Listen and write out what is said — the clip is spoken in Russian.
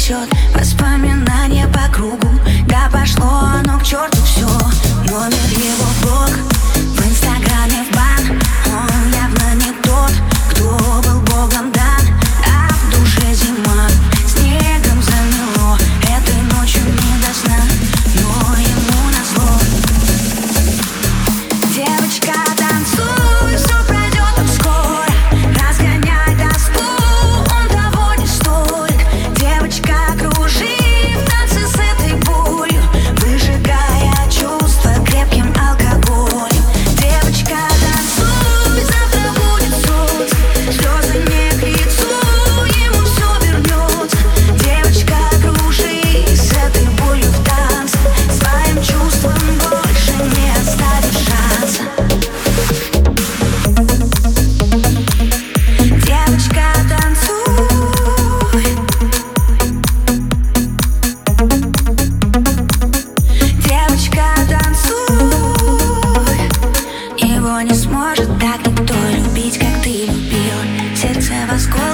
несет Воспоминания по кругу. Да пошло оно к черту все Номер Squad.